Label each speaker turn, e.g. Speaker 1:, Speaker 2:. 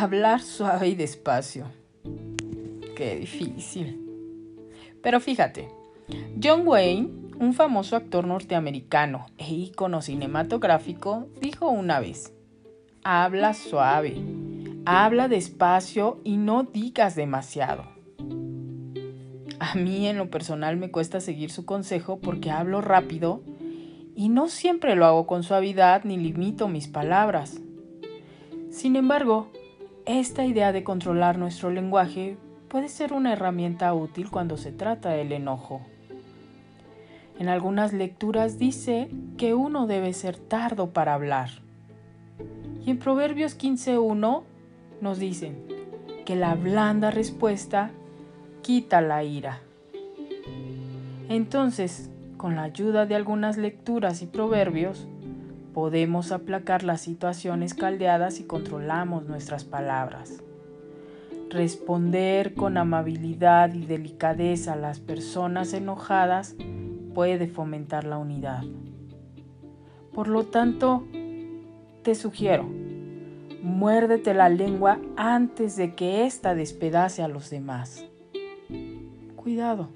Speaker 1: Hablar suave y despacio. Qué difícil. Pero fíjate, John Wayne, un famoso actor norteamericano e ícono cinematográfico, dijo una vez, habla suave, habla despacio y no digas demasiado. A mí en lo personal me cuesta seguir su consejo porque hablo rápido y no siempre lo hago con suavidad ni limito mis palabras. Sin embargo, esta idea de controlar nuestro lenguaje puede ser una herramienta útil cuando se trata del enojo. En algunas lecturas dice que uno debe ser tardo para hablar. Y en Proverbios 15.1 nos dicen que la blanda respuesta quita la ira. Entonces, con la ayuda de algunas lecturas y proverbios, podemos aplacar las situaciones caldeadas y controlamos nuestras palabras. Responder con amabilidad y delicadeza a las personas enojadas puede fomentar la unidad. Por lo tanto, te sugiero, muérdete la lengua antes de que ésta despedace a los demás. Cuidado.